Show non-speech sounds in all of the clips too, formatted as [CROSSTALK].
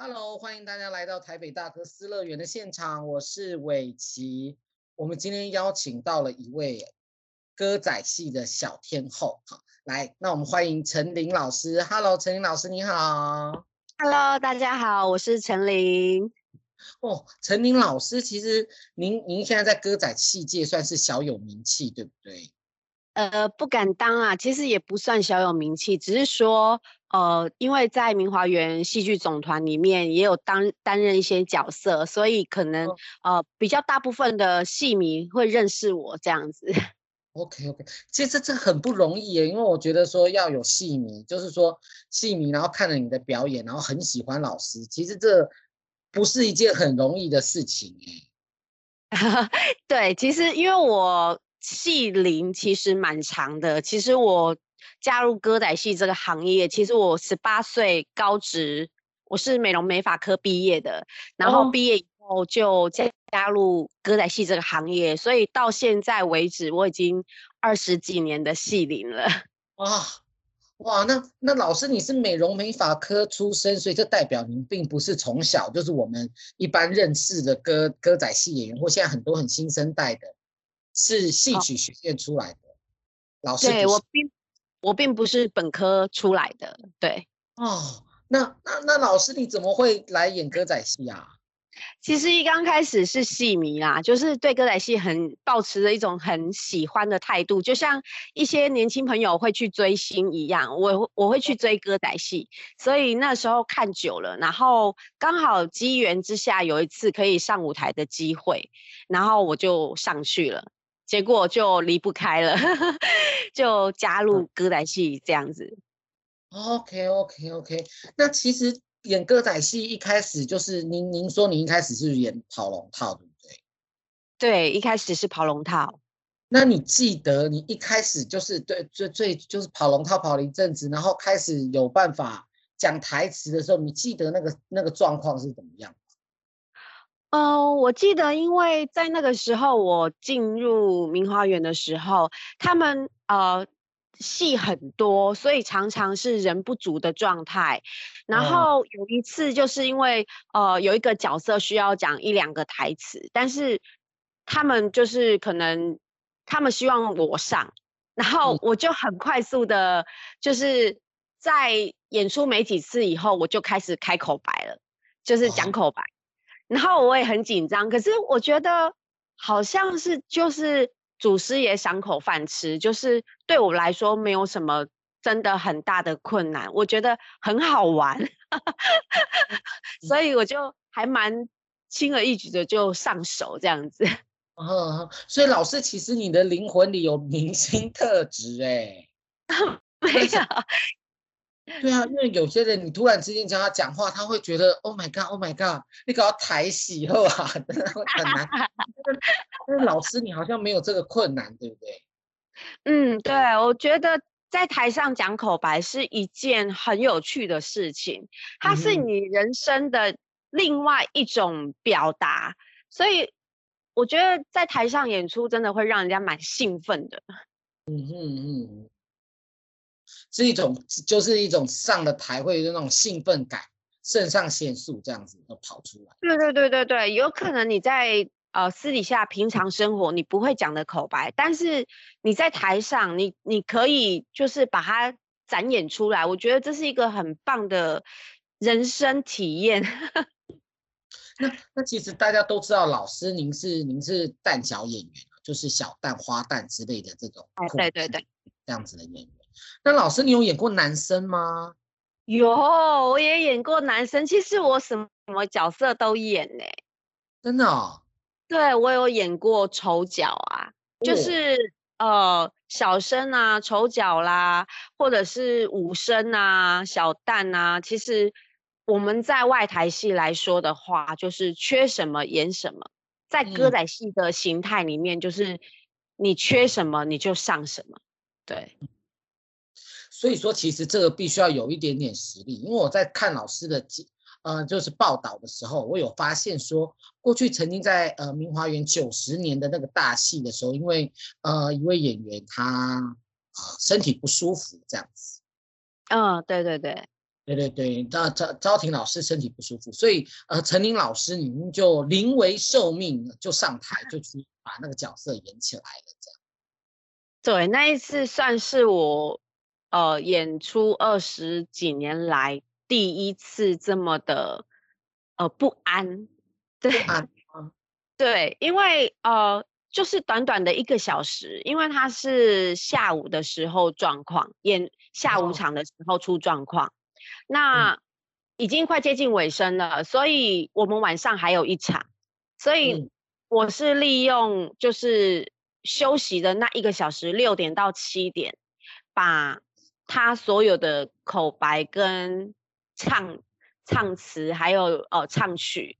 Hello，欢迎大家来到台北大哥斯乐园的现场，我是伟琪。我们今天邀请到了一位歌仔戏的小天后，好，来，那我们欢迎陈琳老师。Hello，陈琳老师你好。Hello，大家好，我是陈琳。哦，陈琳老师，其实您您现在在歌仔戏界算是小有名气，对不对？呃，不敢当啊，其实也不算小有名气，只是说，呃，因为在明华园戏剧总团里面也有担担任一些角色，所以可能、哦、呃比较大部分的戏迷会认识我这样子。OK OK，其实这很不容易耶，因为我觉得说要有戏迷，就是说戏迷然后看了你的表演，然后很喜欢老师，其实这不是一件很容易的事情哎。[LAUGHS] 对，其实因为我。戏龄其实蛮长的。其实我加入歌仔戏这个行业，其实我十八岁高职，我是美容美发科毕业的，然后毕业以后就加加入歌仔戏这个行业，所以到现在为止，我已经二十几年的戏龄了。[LAUGHS] 哇哇，那那老师你是美容美发科出身，所以这代表您并不是从小就是我们一般认识的歌歌仔戏演员，或现在很多很新生代的。是戏曲学院出来的，哦、老师。对，我并我并不是本科出来的，对。哦，那那那老师你怎么会来演歌仔戏啊？其实一刚开始是戏迷啦，就是对歌仔戏很抱持着一种很喜欢的态度，就像一些年轻朋友会去追星一样，我我会去追歌仔戏，所以那时候看久了，然后刚好机缘之下有一次可以上舞台的机会，然后我就上去了。结果就离不开了，[LAUGHS] 就加入歌仔戏这样子。OK OK OK，那其实演歌仔戏一开始就是您您说您一开始是演跑龙套对不对？对，一开始是跑龙套。那你记得你一开始就是对最最就是跑龙套跑了一阵子，然后开始有办法讲台词的时候，你记得那个那个状况是怎么样？呃，我记得，因为在那个时候我进入明华园的时候，他们呃戏很多，所以常常是人不足的状态。然后有一次，就是因为呃有一个角色需要讲一两个台词，但是他们就是可能他们希望我上，然后我就很快速的，就是在演出没几次以后，我就开始开口白了，就是讲口白。然后我也很紧张，可是我觉得好像是就是祖师爷赏口饭吃，就是对我来说没有什么真的很大的困难，我觉得很好玩，[LAUGHS] 所以我就还蛮轻而易举的就上手这样子。嗯，[LAUGHS] 所以老师其实你的灵魂里有明星特质哎，[LAUGHS] 没有。[LAUGHS] 对啊，因为有些人你突然之间教他讲话，他会觉得 Oh my God，Oh my God，你搞到台戏后啊，[LAUGHS] 真的会很难。[LAUGHS] 但是老师你好像没有这个困难，对不对？嗯，对，我觉得在台上讲口白是一件很有趣的事情，它是你人生的另外一种表达，嗯、所以我觉得在台上演出真的会让人家蛮兴奋的。嗯嗯嗯。是一种，就是一种上了台会有那种兴奋感，肾上腺素这样子都跑出来。对对对对对，有可能你在呃私底下平常生活你不会讲的口白，但是你在台上你你可以就是把它展演出来，我觉得这是一个很棒的人生体验。[LAUGHS] 那那其实大家都知道，老师您是您是旦小演员，就是小旦、花旦之类的这种。对对对，这样子的演员。那老师，你有演过男生吗？有，我也演过男生。其实我什么角色都演呢、欸。真的哦？对，我有演过丑角啊，哦、就是呃小生啊、丑角啦，或者是武生啊、小旦啊。其实我们在外台戏来说的话，就是缺什么演什么。在歌仔戏的形态里面，就是你缺什么你就上什么。对。所以说，其实这个必须要有一点点实力。因为我在看老师的呃，就是报道的时候，我有发现说，过去曾经在呃明华园九十年的那个大戏的时候，因为呃一位演员他、呃、身体不舒服这样子。嗯、哦，对对对。对对对，那昭昭婷老师身体不舒服，所以呃，陈琳老师您就临危受命，就上台就去把那个角色演起来了，这样。对，那一次算是我呃演出二十几年来第一次这么的呃不安。对，[LAUGHS] 对，因为呃就是短短的一个小时，因为他是下午的时候状况，演下午场的时候出状况。哦那已经快接近尾声了，所以我们晚上还有一场，所以我是利用就是休息的那一个小时，六点到七点，把他所有的口白跟唱唱词，还有呃唱曲，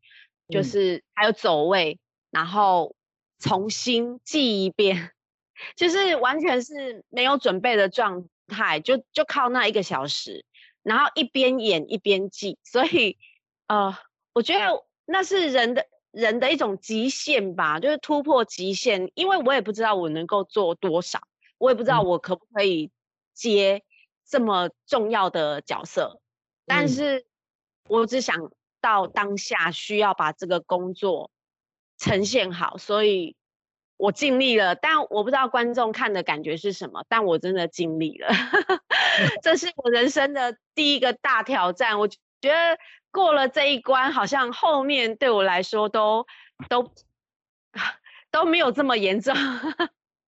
就是还有走位，然后重新记一遍，[LAUGHS] 就是完全是没有准备的状态，就就靠那一个小时。然后一边演一边记，所以，呃，我觉得那是人的人的一种极限吧，就是突破极限。因为我也不知道我能够做多少，我也不知道我可不可以接这么重要的角色，但是我只想到当下需要把这个工作呈现好，所以。我尽力了，但我不知道观众看的感觉是什么，但我真的尽力了。[LAUGHS] 这是我人生的第一个大挑战，我觉得过了这一关，好像后面对我来说都都 [LAUGHS] 都没有这么严重。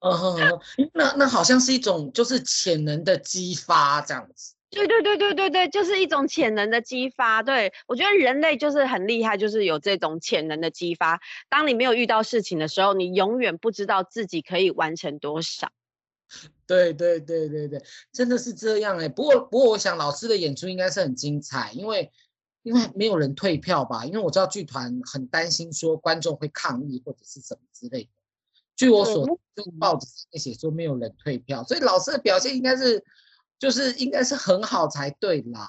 嗯，那那好像是一种就是潜能的激发这样子。对对对对对对，就是一种潜能的激发。对，我觉得人类就是很厉害，就是有这种潜能的激发。当你没有遇到事情的时候，你永远不知道自己可以完成多少。对对对对对，真的是这样哎。不过不过，我想老师的演出应该是很精彩，因为因为没有人退票吧？因为我知道剧团很担心说观众会抗议或者是什么之类的。据我所知，就报纸上面写说没有人退票，所以老师的表现应该是。就是应该是很好才对啦。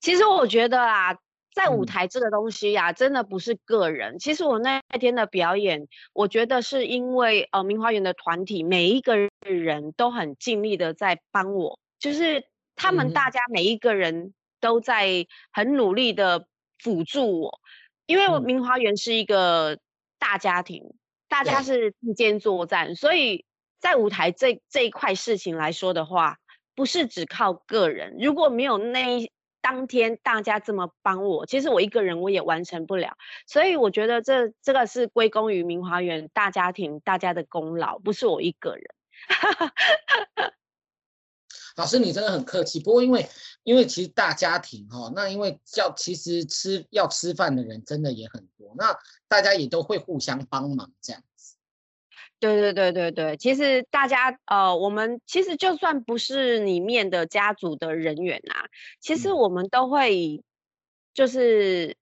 其实我觉得啊，在舞台这个东西呀、啊，嗯、真的不是个人。其实我那天的表演，我觉得是因为呃，明华园的团体每一个人都很尽力的在帮我，就是他们大家每一个人都在很努力的辅助我，因为我明华园是一个大家庭，嗯、大家是并肩作战，所以在舞台这这一块事情来说的话。不是只靠个人，如果没有那一当天大家这么帮我，其实我一个人我也完成不了。所以我觉得这这个是归功于明华园大家庭大家的功劳，不是我一个人。老师，你真的很客气。不过因为因为其实大家庭哈、哦，那因为要其实吃要吃饭的人真的也很多，那大家也都会互相帮忙这样子。对对对对对，其实大家呃，我们其实就算不是里面的家族的人员啊，其实我们都会以就是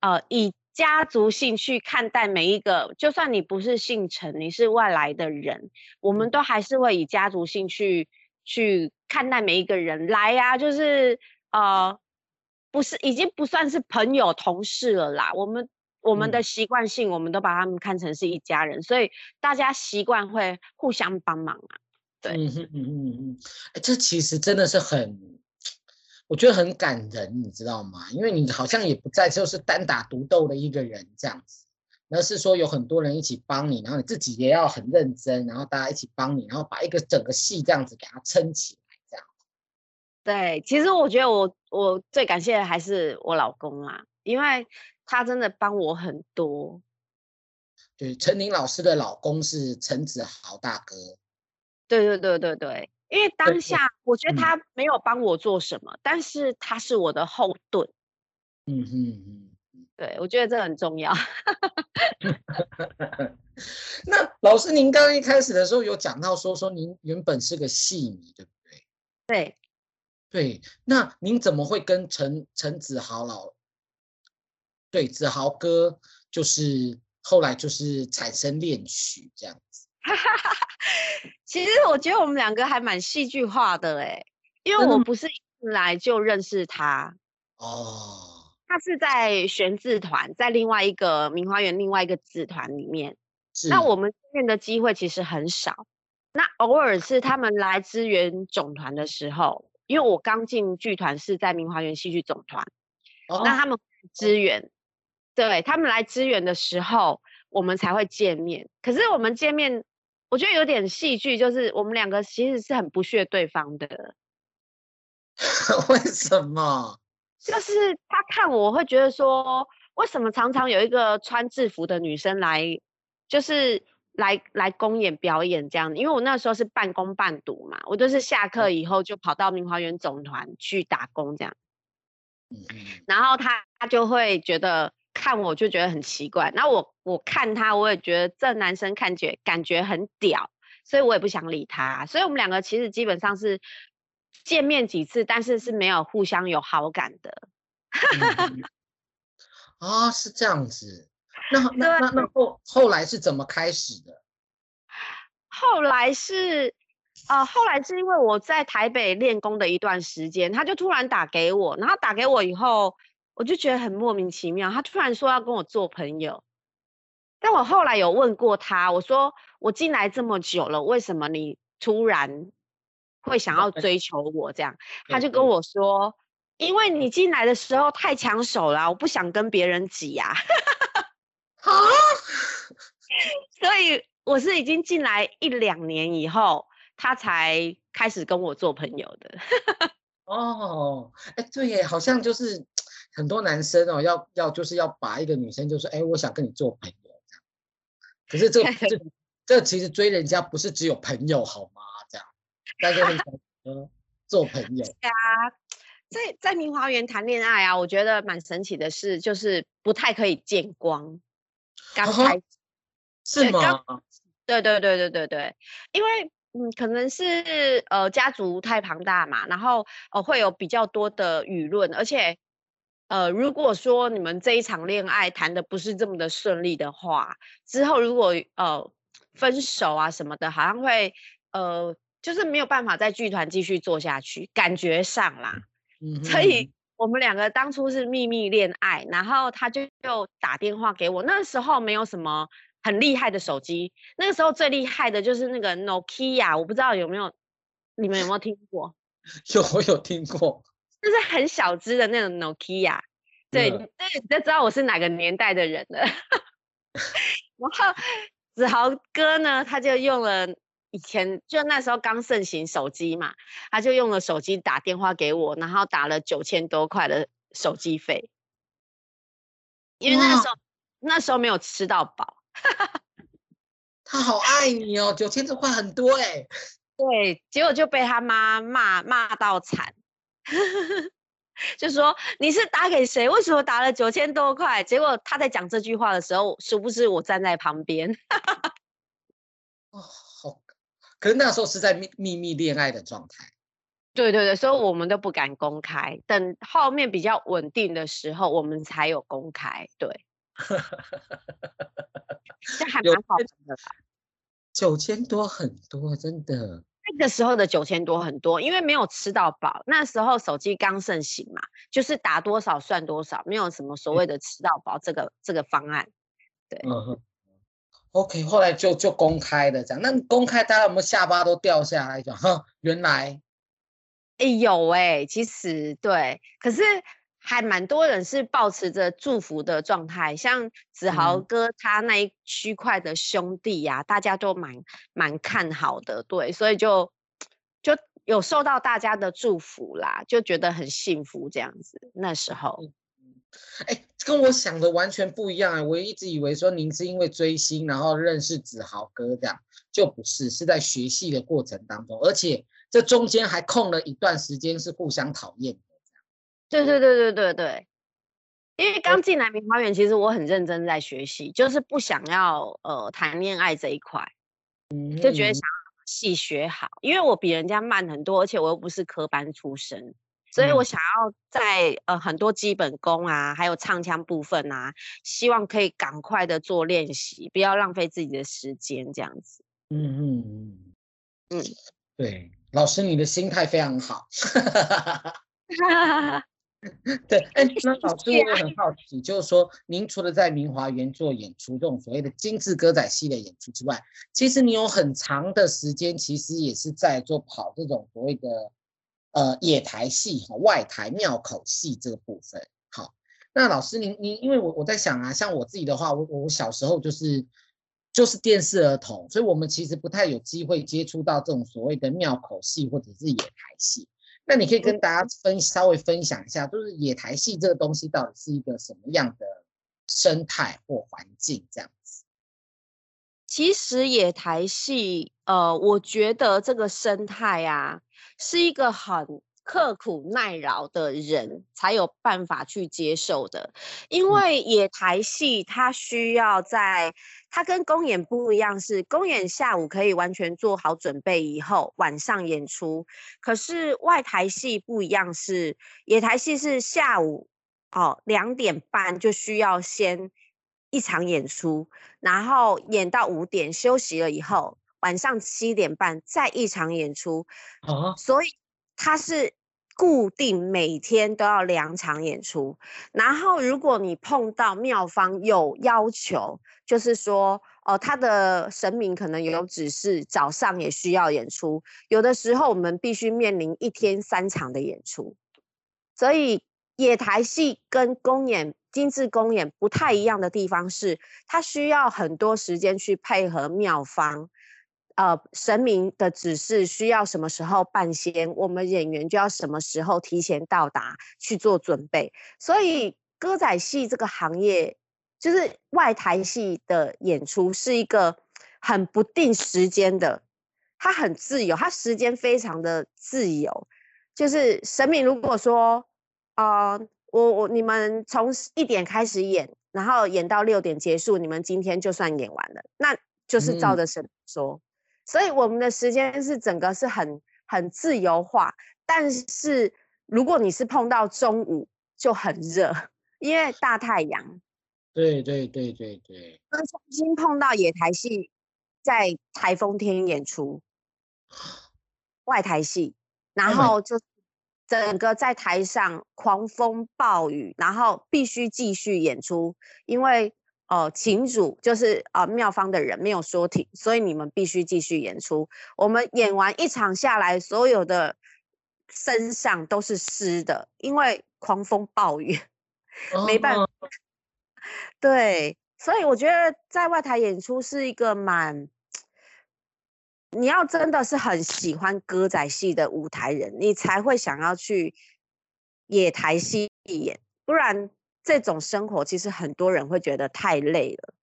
呃以家族性去看待每一个，就算你不是姓陈，你是外来的人，我们都还是会以家族性去去看待每一个人来呀、啊，就是呃不是已经不算是朋友同事了啦，我们。我们的习惯性，我们都把他们看成是一家人，嗯、所以大家习惯会互相帮忙啊。对，嗯嗯嗯嗯嗯，这其实真的是很，我觉得很感人，你知道吗？因为你好像也不再就是单打独斗的一个人这样子，而是说有很多人一起帮你，然后你自己也要很认真，然后大家一起帮你，然后把一个整个戏这样子给它撑起。对，其实我觉得我我最感谢的还是我老公啊，因为。他真的帮我很多。对，陈琳老师的老公是陈子豪大哥。对对对对对，因为当下我觉得他没有帮我做什么，嗯、但是他是我的后盾。嗯哼嗯。对，我觉得这很重要。[LAUGHS] 那老师，您刚刚一开始的时候有讲到说说您原本是个戏迷，对不对？对。对，那您怎么会跟陈陈子豪老？对，子豪哥就是后来就是产生恋曲这样子。[LAUGHS] 其实我觉得我们两个还蛮戏剧化的哎，因为我不是一来就认识他哦，他是在玄字团，在另外一个明花园另外一个子团里面。是那我们见面的机会其实很少，那偶尔是他们来支援总团的时候，因为我刚进剧团是在明华园戏剧总团，哦、那他们支援，对他们来支援的时候，我们才会见面。可是我们见面，我觉得有点戏剧，就是我们两个其实是很不屑对方的。[LAUGHS] 为什么？就是他看我会觉得说，为什么常常有一个穿制服的女生来，就是来来公演表演这样？因为我那时候是半工半读嘛，我就是下课以后就跑到明华园总团去打工这样。然后他他就会觉得看我就觉得很奇怪，那我我看他我也觉得这男生看觉感觉很屌，所以我也不想理他。所以我们两个其实基本上是。见面几次，但是是没有互相有好感的。啊、哦，是这样子。那那那那后后来是怎么开始的？后来是，呃，后来是因为我在台北练功的一段时间，他就突然打给我，然后打给我以后，我就觉得很莫名其妙。他突然说要跟我做朋友，但我后来有问过他，我说我进来这么久了，为什么你突然？会想要追求我这样，他就跟我说，因为你进来的时候太抢手了，我不想跟别人挤呀。啊，[LAUGHS] 所以我是已经进来一两年以后，他才开始跟我做朋友的。[LAUGHS] 哦，哎，对耶，好像就是很多男生哦，要要就是要把一个女生就说，哎，我想跟你做朋友这样。可是这这 [LAUGHS] 这其实追人家不是只有朋友好吗？这样大家很做朋友。对啊，在在明华园谈恋爱啊，我觉得蛮神奇的是，就是不太可以见光。刚开始是吗？对对对对对对，因为嗯，可能是呃家族太庞大嘛，然后呃会有比较多的舆论，而且呃如果说你们这一场恋爱谈的不是这么的顺利的话，之后如果呃分手啊什么的，好像会呃。就是没有办法在剧团继续做下去，感觉上啦，嗯、所以我们两个当初是秘密恋爱，然后他就就打电话给我，那时候没有什么很厉害的手机，那个时候最厉害的就是那个 Nokia，我不知道有没有你们有没有听过？[LAUGHS] 有，我有听过，就是很小只的那种 Nokia，对，对、嗯，你就知道我是哪个年代的人了。[LAUGHS] 然后子豪哥呢，他就用了。以前就那时候刚盛行手机嘛，他就用了手机打电话给我，然后打了九千多块的手机费，因为那时候那时候没有吃到饱。[LAUGHS] 他好爱你哦，九千多块很多哎。对，结果就被他妈骂骂到惨，[LAUGHS] 就说你是打给谁？为什么打了九千多块？结果他在讲这句话的时候，殊不知我站在旁边。[LAUGHS] 哦。可是那时候是在秘秘密恋爱的状态，对对对，所以我们都不敢公开。等后面比较稳定的时候，我们才有公开。对，[LAUGHS] 这还蛮好的吧？九千多很多，真的。那个时候的九千多很多，因为没有吃到饱。那时候手机刚盛行嘛，就是打多少算多少，没有什么所谓的吃到饱这个这个方案。对。嗯 OK，后来就就公开了这样。那公开，大家有没有下巴都掉下来？讲哈，原来，哎、欸、有哎、欸，其实对，可是还蛮多人是保持着祝福的状态。像子豪哥他那一区块的兄弟呀、啊嗯，大家都蛮蛮看好的，对，所以就就有受到大家的祝福啦，就觉得很幸福这样子。那时候。哎，跟我想的完全不一样啊！我一直以为说您是因为追星，然后认识子豪哥这样，就不是，是在学戏的过程当中，而且这中间还空了一段时间是互相讨厌的。对对对对对对，因为刚进来明花园，其实我很认真在学习，就是不想要呃谈恋爱这一块，就觉得想要戏学好，因为我比人家慢很多，而且我又不是科班出身。所以我想要在呃很多基本功啊，还有唱腔部分啊，希望可以赶快的做练习，不要浪费自己的时间，这样子。嗯嗯嗯嗯，对，老师你的心态非常好。[LAUGHS] 对，哎，那老师我也很好奇，就是说，您除了在明华园做演出这种所谓的精致歌仔戏的演出之外，其实你有很长的时间，其实也是在做跑这种所谓的。呃野台戏、外台庙口戏这个部分。好，那老师您您因为我我在想啊，像我自己的话，我我小时候就是就是电视儿童，所以我们其实不太有机会接触到这种所谓的庙口戏或者是野台戏。那你可以跟大家分稍微分享一下，就是野台戏这个东西到底是一个什么样的生态或环境这样子？其实野台戏，呃，我觉得这个生态啊，是一个很刻苦耐劳的人才有办法去接受的，因为野台戏它需要在，它跟公演不一样，是公演下午可以完全做好准备以后晚上演出，可是外台戏不一样，是野台戏是下午哦两点半就需要先一场演出，然后演到五点休息了以后，晚上七点半再一场演出，啊，所以。它是固定每天都要两场演出，然后如果你碰到庙方有要求，就是说哦，他的神明可能有指示早上也需要演出，有的时候我们必须面临一天三场的演出，所以野台戏跟公演、精致公演不太一样的地方是，它需要很多时间去配合妙方。呃，神明的指示需要什么时候办仙，我们演员就要什么时候提前到达去做准备。所以歌仔戏这个行业，就是外台戏的演出是一个很不定时间的，它很自由，它时间非常的自由。就是神明如果说，啊、呃，我我你们从一点开始演，然后演到六点结束，你们今天就算演完了，那就是照着神说。嗯所以我们的时间是整个是很很自由化，但是如果你是碰到中午就很热，因为大太阳。对对对对对。那重新碰到野台戏，在台风天演出，[SIGHS] 外台戏，然后就整个在台上狂风暴雨，然后必须继续演出，因为。哦，请主就是啊，妙方的人没有说停，所以你们必须继续演出。我们演完一场下来，所有的身上都是湿的，因为狂风暴雨，[LAUGHS] 没办法。Oh. 对，所以我觉得在外台演出是一个蛮，你要真的是很喜欢歌仔戏的舞台人，你才会想要去野台戏演，不然。这种生活其实很多人会觉得太累了，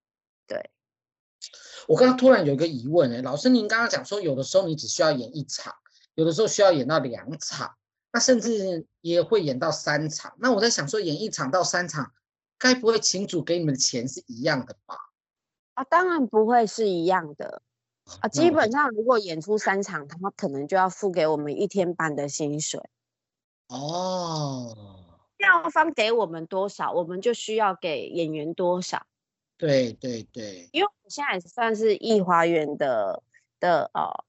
对。我刚刚突然有一个疑问，哎，老师，您刚刚讲说有的时候你只需要演一场，有的时候需要演到两场，那甚至也会演到三场。那我在想说，演一场到三场，该不会请主给你们的钱是一样的吧？啊，当然不会是一样的啊。基本上如果演出三场，他们可能就要付给我们一天半的薪水。哦。庙方给我们多少，我们就需要给演员多少。对对对，因为我现在也算是艺华园的的呃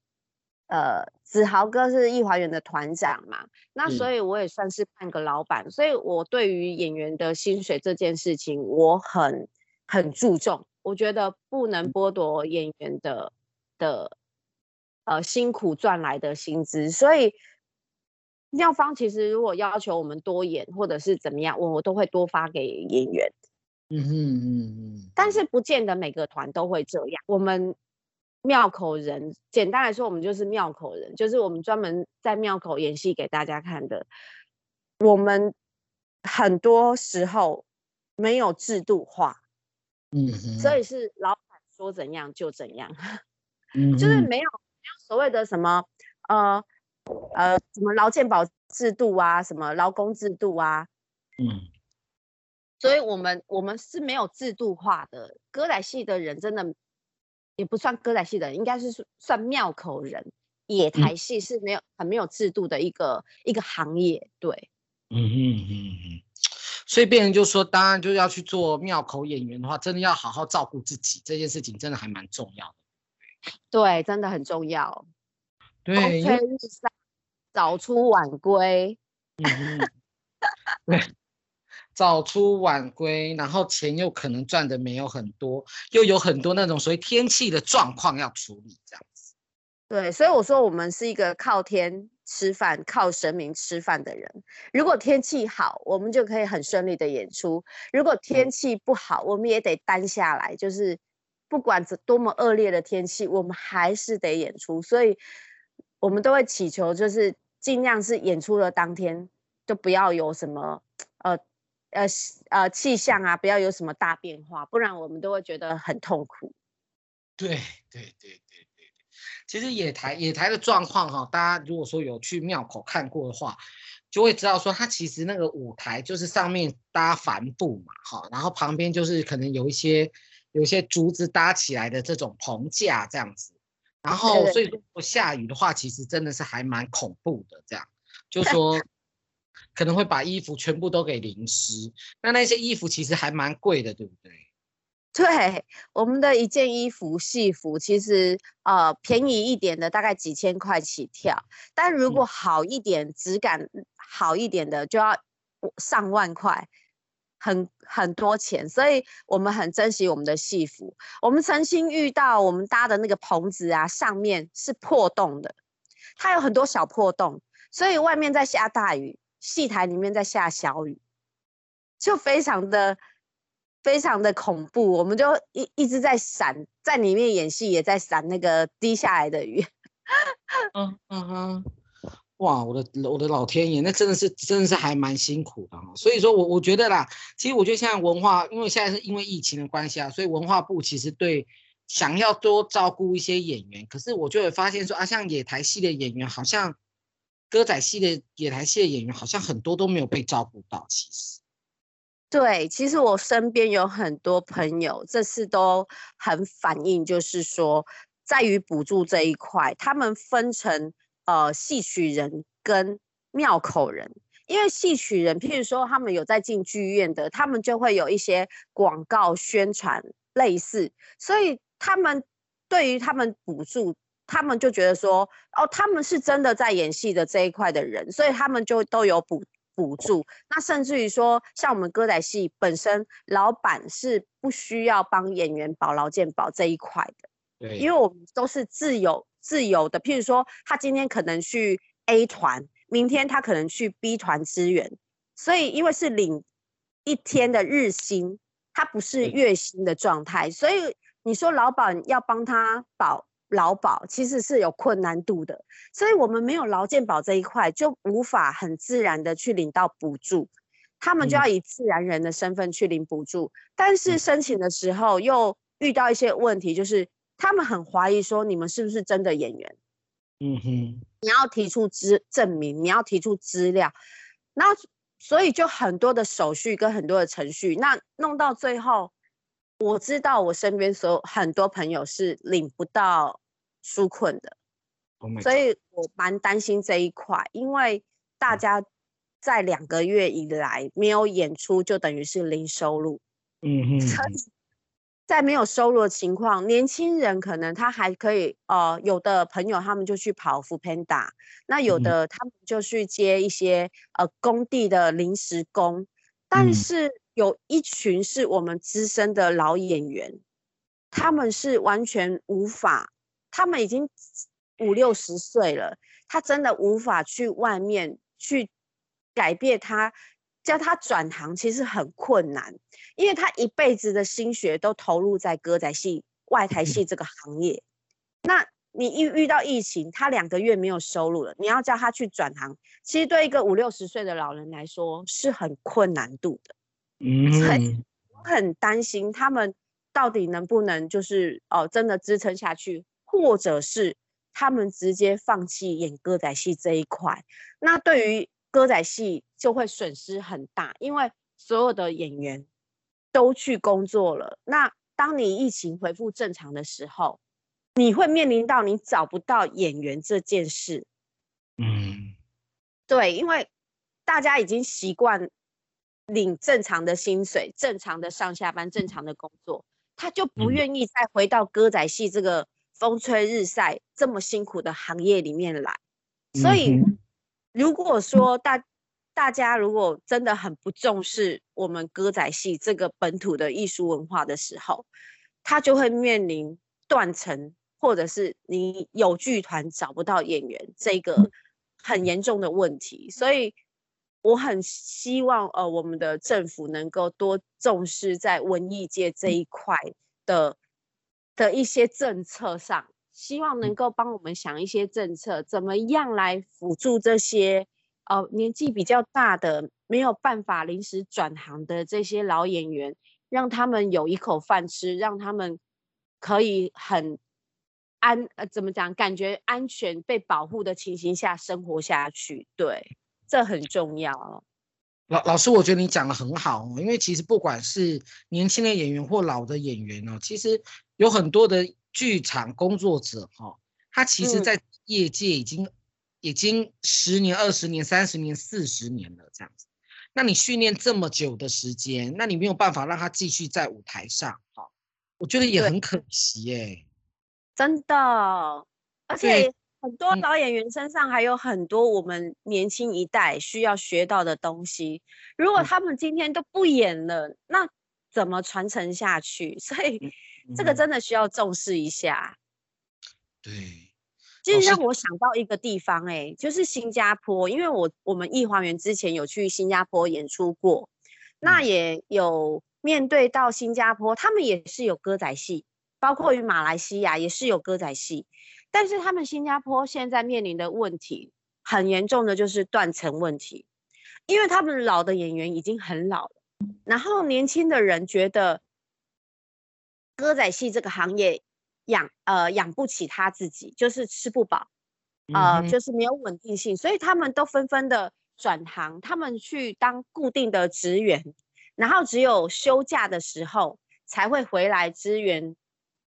呃子豪哥是艺华园的团长嘛，那所以我也算是半个老板，所以我对于演员的薪水这件事情我很很注重，我觉得不能剥夺演员的的呃辛苦赚来的薪资，所以。庙方其实如果要求我们多演或者是怎么样，我我都会多发给演员。嗯嗯嗯嗯。但是不见得每个团都会这样。我们庙口人，简单来说，我们就是庙口人，就是我们专门在庙口演戏给大家看的。我们很多时候没有制度化。嗯哼。所以是老板说怎样就怎样。嗯。[LAUGHS] 就是没有没有所谓的什么呃。呃，什么劳健保制度啊，什么劳工制度啊，嗯，所以我们我们是没有制度化的。歌仔戏的人真的也不算歌仔戏的人，应该是算庙口人。野台戏是没有、嗯、很没有制度的一个一个行业，对，嗯嗯嗯嗯。所以别人就说，当然就要去做庙口演员的话，真的要好好照顾自己，这件事情真的还蛮重要的。对，真的很重要。对，日上早出晚归。嗯，对，早出晚归，然后钱又可能赚的没有很多，又有很多那种所谓天气的状况要处理，这样子。对，所以我说我们是一个靠天吃饭、靠神明吃饭的人。如果天气好，我们就可以很顺利的演出；如果天气不好，我们也得担下来。就是不管多么恶劣的天气，我们还是得演出。所以，我们都会祈求，就是尽量是演出的当天，就不要有什么呃呃呃气象啊，不要有什么大变化，不然我们都会觉得很痛苦。对对对对。其实野台野台的状况哈，大家如果说有去庙口看过的话，就会知道说它其实那个舞台就是上面搭帆布嘛，哈，然后旁边就是可能有一些有一些竹子搭起来的这种棚架这样子，然后所以如果下雨的话，其实真的是还蛮恐怖的，这样就 [LAUGHS] 说可能会把衣服全部都给淋湿，那那些衣服其实还蛮贵的，对不对？对，我们的一件衣服戏服，其实呃便宜一点的大概几千块起跳，但如果好一点、质感好一点的，就要上万块，很很多钱。所以我们很珍惜我们的戏服。我们曾经遇到我们搭的那个棚子啊，上面是破洞的，它有很多小破洞，所以外面在下大雨，戏台里面在下小雨，就非常的。非常的恐怖，我们就一一直在闪，在里面演戏，也在闪那个滴下来的雨。嗯嗯哼，哇，我的我的老天爷，那真的是真的是还蛮辛苦的。所以说我我觉得啦，其实我觉得现在文化，因为现在是因为疫情的关系啊，所以文化部其实对想要多照顾一些演员，可是我就会发现说啊，像野台戏的演员，好像歌仔戏的野台戏的演员，好像很多都没有被照顾到，其实。对，其实我身边有很多朋友，这次都很反映，就是说，在于补助这一块，他们分成呃戏曲人跟庙口人，因为戏曲人，譬如说他们有在进剧院的，他们就会有一些广告宣传类似，所以他们对于他们补助，他们就觉得说，哦，他们是真的在演戏的这一块的人，所以他们就都有补。补助，那甚至于说，像我们歌仔戏本身，老板是不需要帮演员保劳健保这一块的，对，因为我们都是自由自由的。譬如说，他今天可能去 A 团，明天他可能去 B 团支援，所以因为是领一天的日薪，他不是月薪的状态，所以你说老板要帮他保。劳保其实是有困难度的，所以我们没有劳健保这一块，就无法很自然的去领到补助。他们就要以自然人的身份去领补助，嗯，但是申请的时候又遇到一些问题，就是他们很怀疑说，你们是不是真的演员？嗯哼，你要提出资证明，你要提出资料，那所以就很多的手续跟很多的程序，那弄到最后，我知道我身边所有很多朋友是领不到。纾困的，oh、所以我蛮担心这一块，因为大家在两个月以来没有演出，就等于是零收入。嗯哼，在没有收入的情况，年轻人可能他还可以，呃，有的朋友他们就去跑 foodpanda，那有的他们就去接一些呃工地的临时工，但是有一群是我们资深的老演员，他们是完全无法。他们已经五六十岁了，他真的无法去外面去改变他，叫他转行其实很困难，因为他一辈子的心血都投入在歌仔戏、外台戏这个行业。嗯、那你一遇到疫情，他两个月没有收入了，你要叫他去转行，其实对一个五六十岁的老人来说是很困难度的。嗯，所以我很担心他们到底能不能就是哦，真的支撑下去。或者是他们直接放弃演歌仔戏这一块，那对于歌仔戏就会损失很大，因为所有的演员都去工作了。那当你疫情恢复正常的时候，你会面临到你找不到演员这件事。嗯，对，因为大家已经习惯领正常的薪水、正常的上下班、正常的工作，他就不愿意再回到歌仔戏这个。风吹日晒这么辛苦的行业里面来，所以如果说大大家如果真的很不重视我们歌仔戏这个本土的艺术文化的时候，他就会面临断层，或者是你有剧团找不到演员这个很严重的问题，所以我很希望呃我们的政府能够多重视在文艺界这一块的的一些政策上，希望能够帮我们想一些政策，怎么样来辅助这些呃年纪比较大的没有办法临时转行的这些老演员，让他们有一口饭吃，让他们可以很。安呃，怎么讲？感觉安全被保护的情形下生活下去，对，这很重要。老老师，我觉得你讲的很好哦，因为其实不管是年轻的演员或老的演员哦，其实有很多的剧场工作者哈，他其实在业界已经、嗯、已经十年、二十年、三十年、四十年了这样子。那你训练这么久的时间，那你没有办法让他继续在舞台上哈，我觉得也很可惜耶。真的，而且很多老演员身上还有很多我们年轻一代需要学到的东西。如果他们今天都不演了，那怎么传承下去？所以这个真的需要重视一下。对，其实让我想到一个地方，哎，就是新加坡，因为我我们艺华园之前有去新加坡演出过，那也有面对到新加坡，他们也是有歌仔戏。包括于马来西亚也是有歌仔戏，但是他们新加坡现在面临的问题很严重的就是断层问题，因为他们老的演员已经很老了，然后年轻的人觉得歌仔戏这个行业养呃养不起他自己，就是吃不饱，呃就是没有稳定性，所以他们都纷纷的转行，他们去当固定的职员，然后只有休假的时候才会回来支援。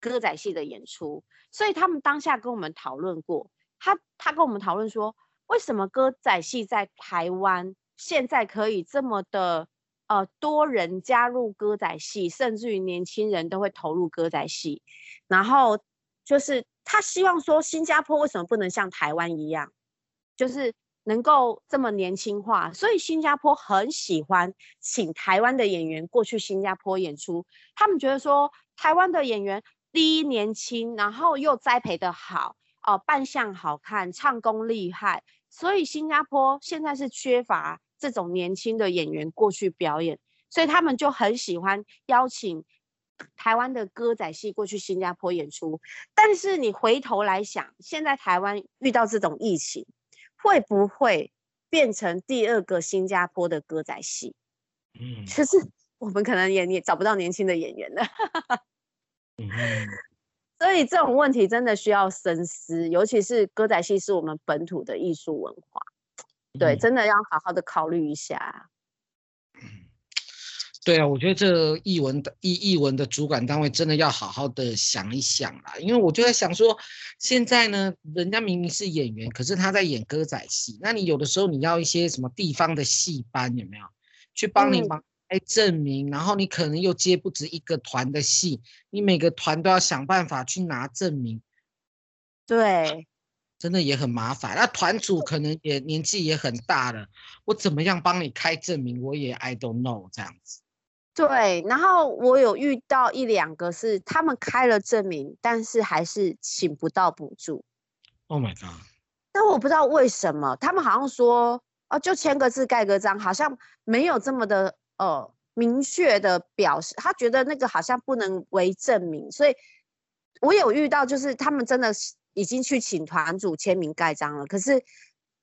歌仔戏的演出，所以他们当下跟我们讨论过，他他跟我们讨论说，为什么歌仔戏在台湾现在可以这么的呃多人加入歌仔戏，甚至于年轻人都会投入歌仔戏，然后就是他希望说，新加坡为什么不能像台湾一样，就是能够这么年轻化，所以新加坡很喜欢请台湾的演员过去新加坡演出，他们觉得说台湾的演员。第一年轻，然后又栽培得好哦、扮相好看，唱功厉害，所以新加坡现在是缺乏这种年轻的演员过去表演，所以他们就很喜欢邀请台湾的歌仔戏过去新加坡演出。但是你回头来想，现在台湾遇到这种疫情，会不会变成第二个新加坡的歌仔戏？嗯，其实我们可能也也找不到年轻的演员了。所以这种问题真的需要深思，尤其是歌仔戏是我们本土的艺术文化，对，真的要好好的考虑一下。对啊，我觉得这译文的译译文的主管单位真的要好好的想一想啦，因为我就在想说，现在呢，人家明明是演员，可是他在演歌仔戏，那你有的时候你要一些什么地方的戏班有没有？去帮你忙？嗯来证明，然后你可能又接不止一个团的戏，你每个团都要想办法去拿证明，对，真的也很麻烦。那团主可能也年纪也很大了，我怎么样帮你开证明？我也 I don't know 这样子。对，然后我有遇到一两个是他们开了证明，但是还是请不到补助。Oh my god！但我不知道为什么，他们好像说哦，就签个字盖个章，好像没有这么的。呃，明确的表示，他觉得那个好像不能为证明，所以我有遇到，就是他们真的已经去请团主签名盖章了，可是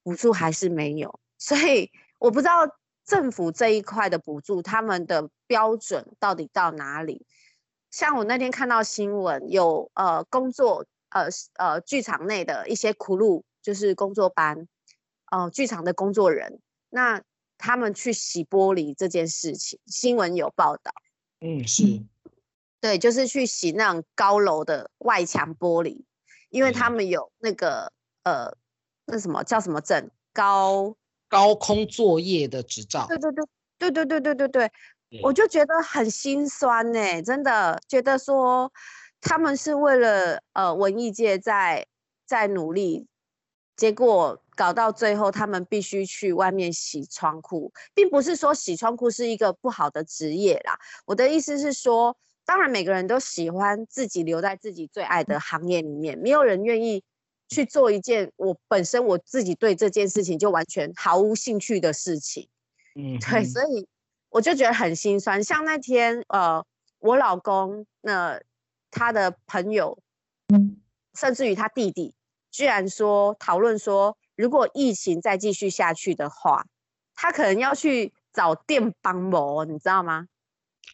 补助还是没有，所以我不知道政府这一块的补助，他们的标准到底到哪里？像我那天看到新闻，有呃工作呃呃剧场内的一些苦路，就是工作班，呃剧场的工作人，那。他们去洗玻璃这件事情，新闻有报道。嗯，是，对，就是去洗那种高楼的外墙玻璃，因为他们有那个、嗯、呃，那什么叫什么证？高高空作业的执照。对对对对对对对对对，我就觉得很心酸呢、欸，真的觉得说他们是为了呃文艺界在在努力，结果。搞到最后，他们必须去外面洗窗户，并不是说洗窗户是一个不好的职业啦。我的意思是说，当然每个人都喜欢自己留在自己最爱的行业里面，没有人愿意去做一件我本身我自己对这件事情就完全毫无兴趣的事情。嗯，对，所以我就觉得很心酸。像那天，呃，我老公那、呃、他的朋友，甚至于他弟弟，居然说讨论说，如果疫情再继续下去的话，他可能要去找电帮模，你知道吗？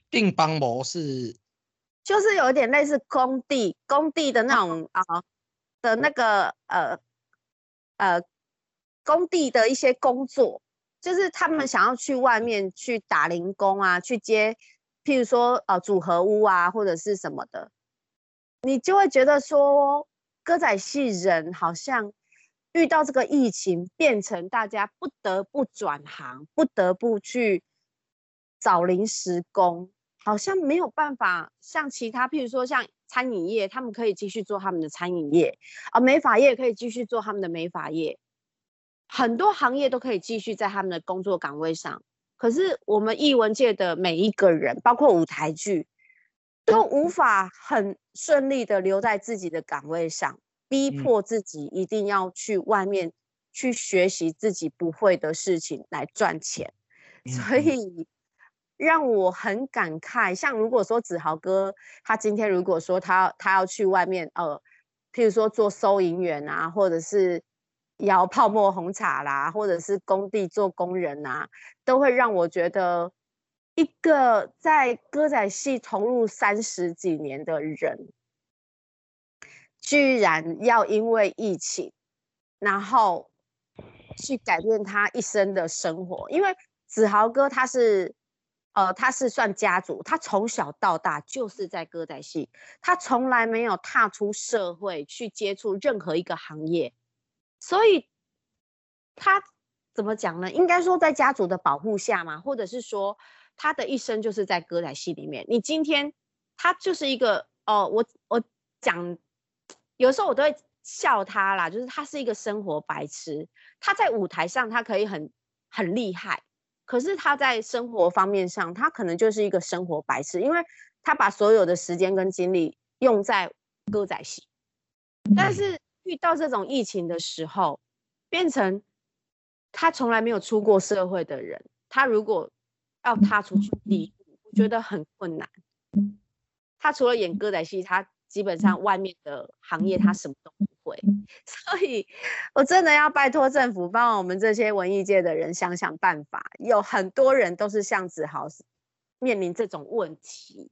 电帮模是，就是有点类似工地，工地的那种啊、呃、的那个呃呃工地的一些工作，就是他们想要去外面去打零工啊，去接，譬如说呃组合屋啊或者是什么的，你就会觉得说歌仔戏人好像。遇到这个疫情，变成大家不得不转行，不得不去找临时工，好像没有办法像其他，譬如说像餐饮业，他们可以继续做他们的餐饮业，啊美发业可以继续做他们的美发业，很多行业都可以继续在他们的工作岗位上。可是我们艺文界的每一个人，包括舞台剧，都无法很顺利的留在自己的岗位上。逼迫自己一定要去外面去学习自己不会的事情来赚钱，所以让我很感慨。像如果说子豪哥他今天如果说他他要去外面呃，譬如说做收银员啊，或者是摇泡沫红茶啦，或者是工地做工人啊，都会让我觉得一个在歌仔戏投入三十几年的人。居然要因为疫情，然后去改变他一生的生活。因为子豪哥他是，呃，他是算家族，他从小到大就是在歌仔戏，他从来没有踏出社会去接触任何一个行业，所以他怎么讲呢？应该说在家族的保护下嘛，或者是说他的一生就是在歌仔戏里面。你今天他就是一个，哦、我我讲。有时候我都会笑他啦，就是他是一个生活白痴。他在舞台上他可以很很厉害，可是他在生活方面上，他可能就是一个生活白痴，因为他把所有的时间跟精力用在歌仔戏。但是遇到这种疫情的时候，变成他从来没有出过社会的人，他如果要踏出去第一步，我觉得很困难。他除了演歌仔戏，他基本上外面的行业他什么都不会，[LAUGHS] 所以我真的要拜托政府帮我们这些文艺界的人想想办法。有很多人都是像子豪面临这种问题，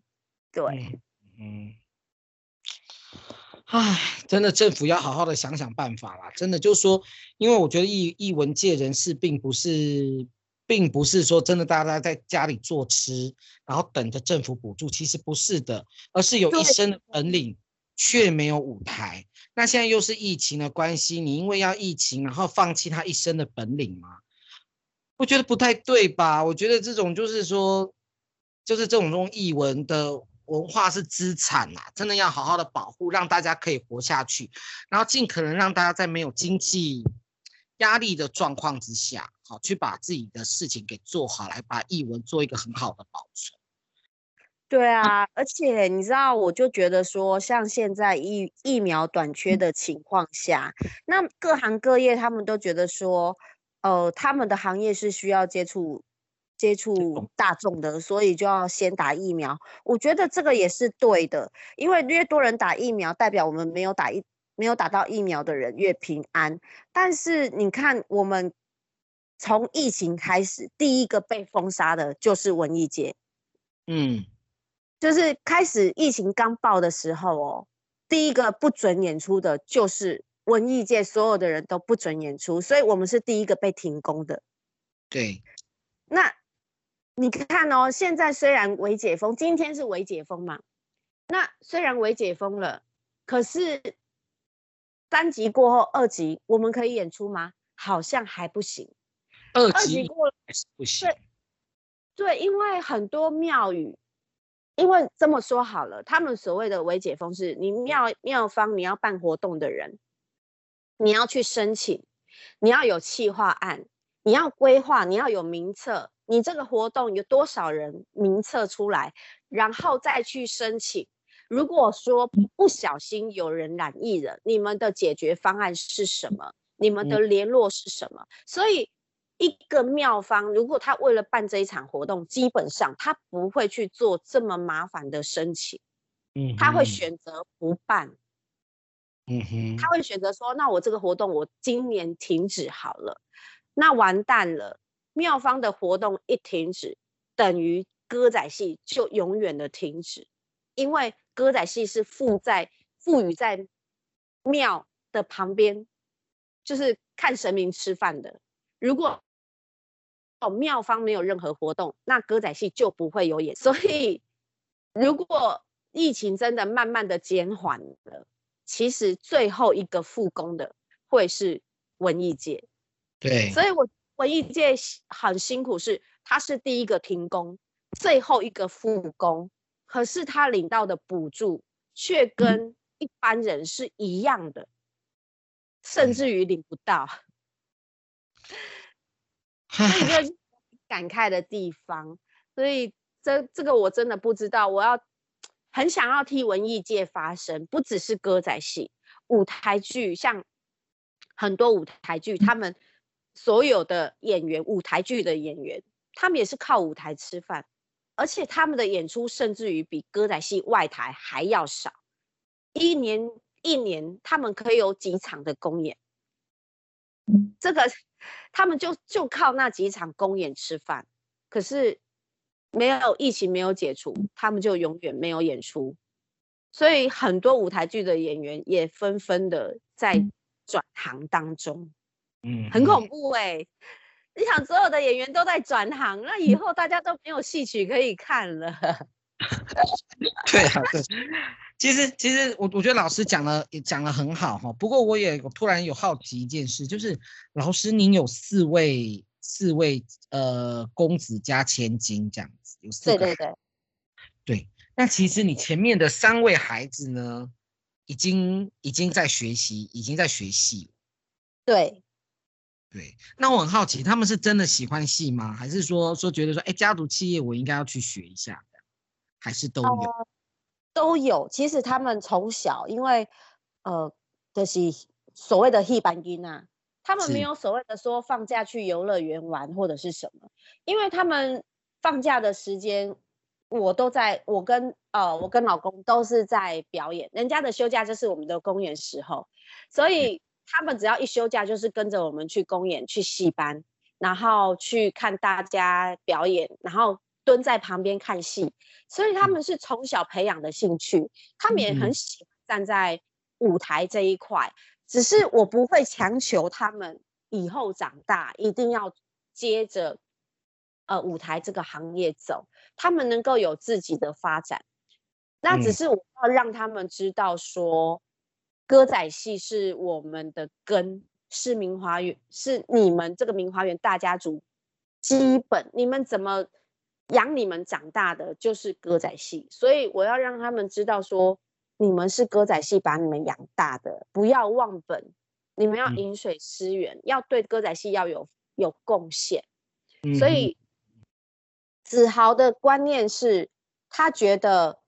对，嗯，唉，真的政府要好好的想想办法啦。真的就是说，因为我觉得艺艺文界人士并不是。并不是说真的，大家在家里做吃，然后等着政府补助，其实不是的，而是有一身的本领，却没有舞台。那现在又是疫情的关系，你因为要疫情，然后放弃他一生的本领吗？我觉得不太对吧？我觉得这种就是说，就是这种这种艺文的文化是资产啊，真的要好好的保护，让大家可以活下去，然后尽可能让大家在没有经济压力的状况之下。好，去把自己的事情给做好，来把译文做一个很好的保存。对啊，而且你知道，我就觉得说，像现在疫疫苗短缺的情况下，那各行各业他们都觉得说，呃，他们的行业是需要接触接触大众的，所以就要先打疫苗。我觉得这个也是对的，因为越多人打疫苗，代表我们没有打疫没有打到疫苗的人越平安。但是你看我们。从疫情开始，第一个被封杀的就是文艺界。嗯，就是开始疫情刚爆的时候哦，第一个不准演出的就是文艺界，所有的人都不准演出，所以我们是第一个被停工的。对，那你看哦，现在虽然微解封，今天是微解封嘛，那虽然微解封了，可是三级过后，二级我们可以演出吗？好像还不行。二级过了还是不行。对，对，因为很多庙宇，因为这么说好了，他们所谓的微解封是，你庙庙方你要办活动的人，你要去申请，你要有企划案，你要规划，你要有名册，你这个活动有多少人名册出来，然后再去申请，如果说不小心有人染疫了，你们的解决方案是什么？你们的联络是什么？所以一个庙方，如果他为了办这一场活动，基本上他不会去做这么麻烦的申请，嗯，他会选择不办，嗯哼，他会选择说，那我这个活动我今年停止好了，那完蛋了，庙方的活动一停止，等于歌仔戏就永远的停止，因为。歌仔戏是附在赋予在庙的旁边，就是看神明吃饭的。如果哦庙方没有任何活动，那歌仔戏就不会有演。所以，如果疫情真的慢慢的减缓了，其实最后一个复工的会是文艺界。对，所以我文艺界很辛苦是，是他是第一个停工，最后一个复工。可是他领到的补助却跟一般人是一样的，甚至于领不到，所以感慨的地方。所以这这个我真的不知道，我要很想要替文艺界发声，不只是歌仔戏、舞台剧，像很多舞台剧，他们所有的演员，舞台剧的演员，他们也是靠舞台吃饭。而且他们的演出甚至于比歌仔戏外台还要少，一年一年他们可以有几场的公演，这个他们就就靠那几场公演吃饭。可是没有疫情没有解除，他们就永远没有演出，所以很多舞台剧的演员也纷纷的在转行当中，嗯，很恐怖哎、欸。你想所有的演员都在转行，那以后大家都没有戏曲可以看了。[LAUGHS] 对啊，对。其实，其实我我觉得老师讲的也讲的很好哈。不过我也突然有好奇一件事，就是老师您有四位四位呃公子加千金这样子，有四个。对对对。对，那其实你前面的三位孩子呢，已经已经在学习，已经在学戏。对。对，那我很好奇，他们是真的喜欢戏吗？还是说说觉得说，哎，家族企业我应该要去学一下，还是都有？呃、都有。其实他们从小，因为呃，就是所谓的戏班金啊，他们没有所谓的说放假去游乐园玩或者是什么，因为他们放假的时间，我都在，我跟呃，我跟老公都是在表演，人家的休假就是我们的公演时候，所以。他们只要一休假，就是跟着我们去公演、去戏班，然后去看大家表演，然后蹲在旁边看戏。所以他们是从小培养的兴趣，他们也很喜欢站在舞台这一块。只是我不会强求他们以后长大一定要接着呃舞台这个行业走，他们能够有自己的发展。那只是我要让他们知道说。歌仔戏是我们的根，是明华园，是你们这个明华园大家族基本，你们怎么养你们长大的就是歌仔戏，所以我要让他们知道说，你们是歌仔戏把你们养大的，不要忘本，你们要饮水思源，嗯、要对歌仔戏要有有贡献。所以子豪的观念是，他觉得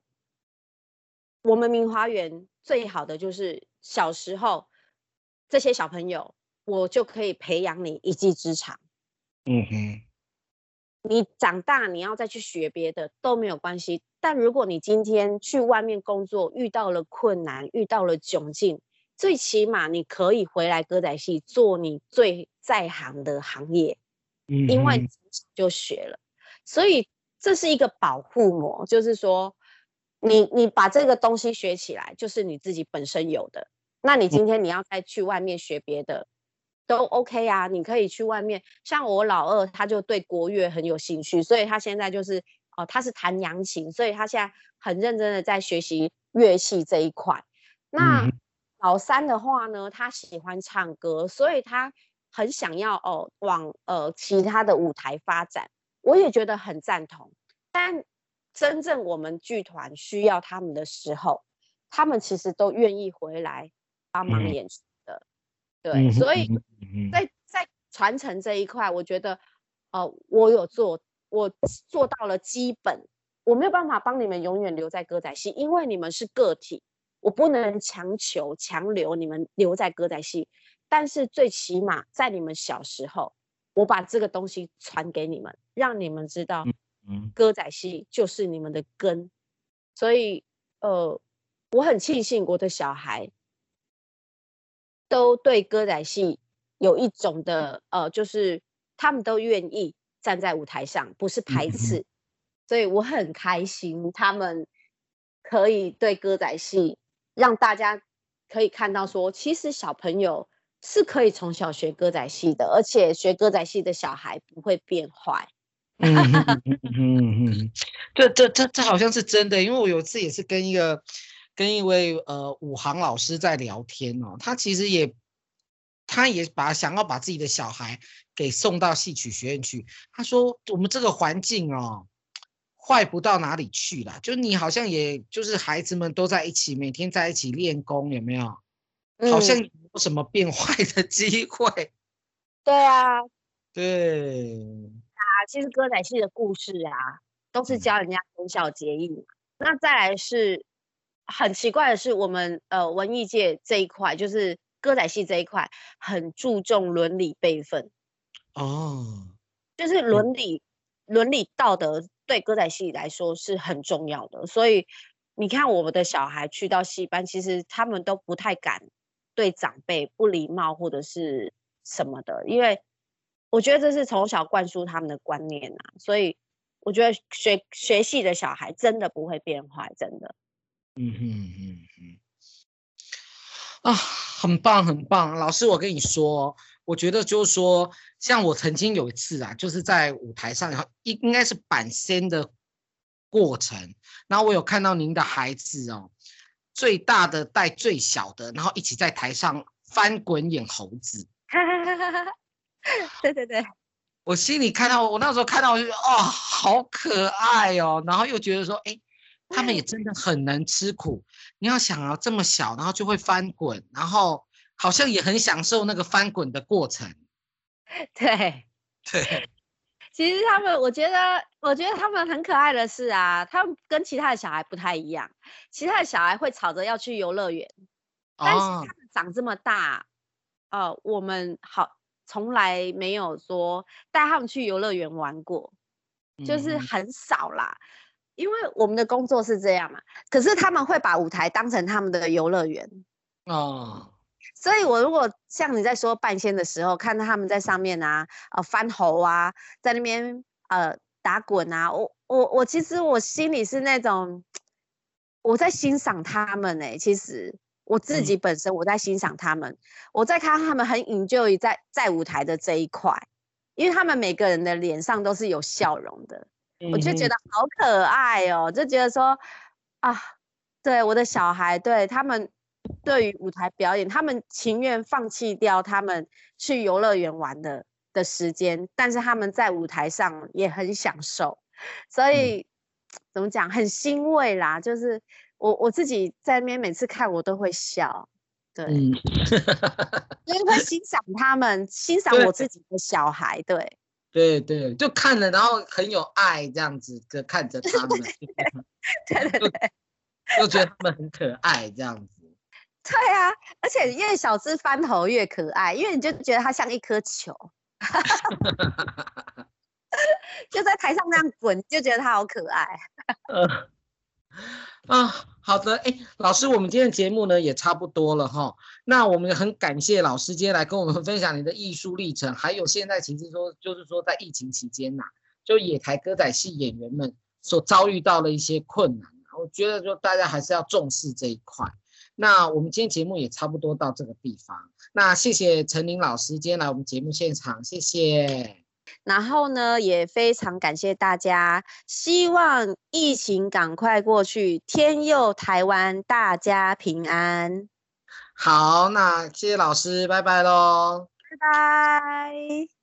我们明华园最好的就是。小时候，这些小朋友，我就可以培养你一技之长。嗯哼，你长大你要再去学别的都没有关系。但如果你今天去外面工作遇到了困难，遇到了窘境，最起码你可以回来歌仔戏做你最在行的行业。嗯，因为就学了，所以这是一个保护膜，就是说。你你把这个东西学起来，就是你自己本身有的。那你今天你要再去外面学别的，都 OK 啊。你可以去外面，像我老二，他就对国乐很有兴趣，所以他现在就是哦，他是弹扬琴，所以他现在很认真的在学习乐器这一块。那老三的话呢，他喜欢唱歌，所以他很想要哦往呃其他的舞台发展。我也觉得很赞同，但。真正我们剧团需要他们的时候，他们其实都愿意回来帮忙演出。嗯、对，所以在在传承这一块，我觉得，呃，我有做，我做到了基本，我没有办法帮你们永远留在歌仔戏，因为你们是个体，我不能强求强留你们留在歌仔戏。但是最起码在你们小时候，我把这个东西传给你们，让你们知道，歌仔戏就是你们的根。所以，呃，我很庆幸我的小孩都对歌仔戏有一种的，呃，就是他们都愿意站在舞台上，不是排斥。所以我很开心，他们可以对歌仔戏让大家可以看到说，其实小朋友。是可以从小学歌仔戏的，而且学歌仔戏的小孩不会变坏。嗯嗯嗯，[LAUGHS] 这这这这好像是真的，因为我有一次也是跟一个跟一位呃武行老师在聊天哦，他其实也他也把想要把自己的小孩给送到戏曲学院去。他说我们这个环境哦，坏不到哪里去啦，就你好像也就是孩子们都在一起，每天在一起练功，有没有？好像有什么变坏的机会？嗯、[LAUGHS] 对啊，对啊，其实歌仔戏的故事啊，都是教人家忠孝节义、嗯。那再来是很奇怪的是，我们呃文艺界这一块，就是歌仔戏这一块，很注重伦理辈分。哦，就是伦理、嗯、伦理道德对歌仔戏来说是很重要的。所以你看，我们的小孩去到戏班，其实他们都不太敢。对长辈不礼貌或者是什么的，因为我觉得这是从小灌输他们的观念啊，所以我觉得学学戏的小孩真的不会变坏，真的。嗯哼嗯哼啊，很棒很棒，老师，我跟你说，我觉得就是说，像我曾经有一次啊，就是在舞台上，然后应应该是板仙的过程，然后我有看到您的孩子哦。最大的带最小的，然后一起在台上翻滚演猴子。[LAUGHS] 对对对，我心里看到，我那时候看到，我就觉得哦，好可爱哦。然后又觉得说，哎，他们也真的很能吃苦。你要想啊，这么小，然后就会翻滚，然后好像也很享受那个翻滚的过程。[LAUGHS] 对对。[LAUGHS] 其实他们，我觉得，我觉得他们很可爱的是啊，他们跟其他的小孩不太一样。其他的小孩会吵着要去游乐园，但是他们长这么大，呃，我们好从来没有说带他们去游乐园玩过，就是很少啦。因为我们的工作是这样嘛，可是他们会把舞台当成他们的游乐园。哦。所以，我如果像你在说半仙的时候，看到他们在上面啊，呃，翻猴啊，在那边呃打滚啊，我我我其实我心里是那种我在欣赏他们哎、欸，其实我自己本身我在欣赏他们，嗯、我在看他们很 enjoy 在在舞台的这一块，因为他们每个人的脸上都是有笑容的，嗯、我就觉得好可爱哦，就觉得说啊，对我的小孩，对他们。对于舞台表演，他们情愿放弃掉他们去游乐园玩的的时间，但是他们在舞台上也很享受，所以、嗯、怎么讲，很欣慰啦。就是我我自己在那边每次看，我都会笑，对，嗯、因为会欣赏他们，欣赏我自己的小孩，对，对对，就看了，然后很有爱这样子的看着他们，[LAUGHS] 对对对，就觉得他们很可爱这样子。[LAUGHS] 对啊，而且越小只翻头越可爱，因为你就觉得它像一颗球，[LAUGHS] 就在台上那样滚，就觉得它好可爱。呃 [LAUGHS] 啊，好的，哎，老师，我们今天的节目呢也差不多了哈。那我们很感谢老师今天来跟我们分享你的艺术历程，还有现在其实说就是说在疫情期间呐、就野台歌仔戏演员们所遭遇到的一些困难，我觉得就大家还是要重视这一块。那我们今天节目也差不多到这个地方。那谢谢陈琳老师今天来我们节目现场，谢谢。然后呢，也非常感谢大家，希望疫情赶快过去，天佑台湾，大家平安。好，那谢谢老师，拜拜喽。拜拜。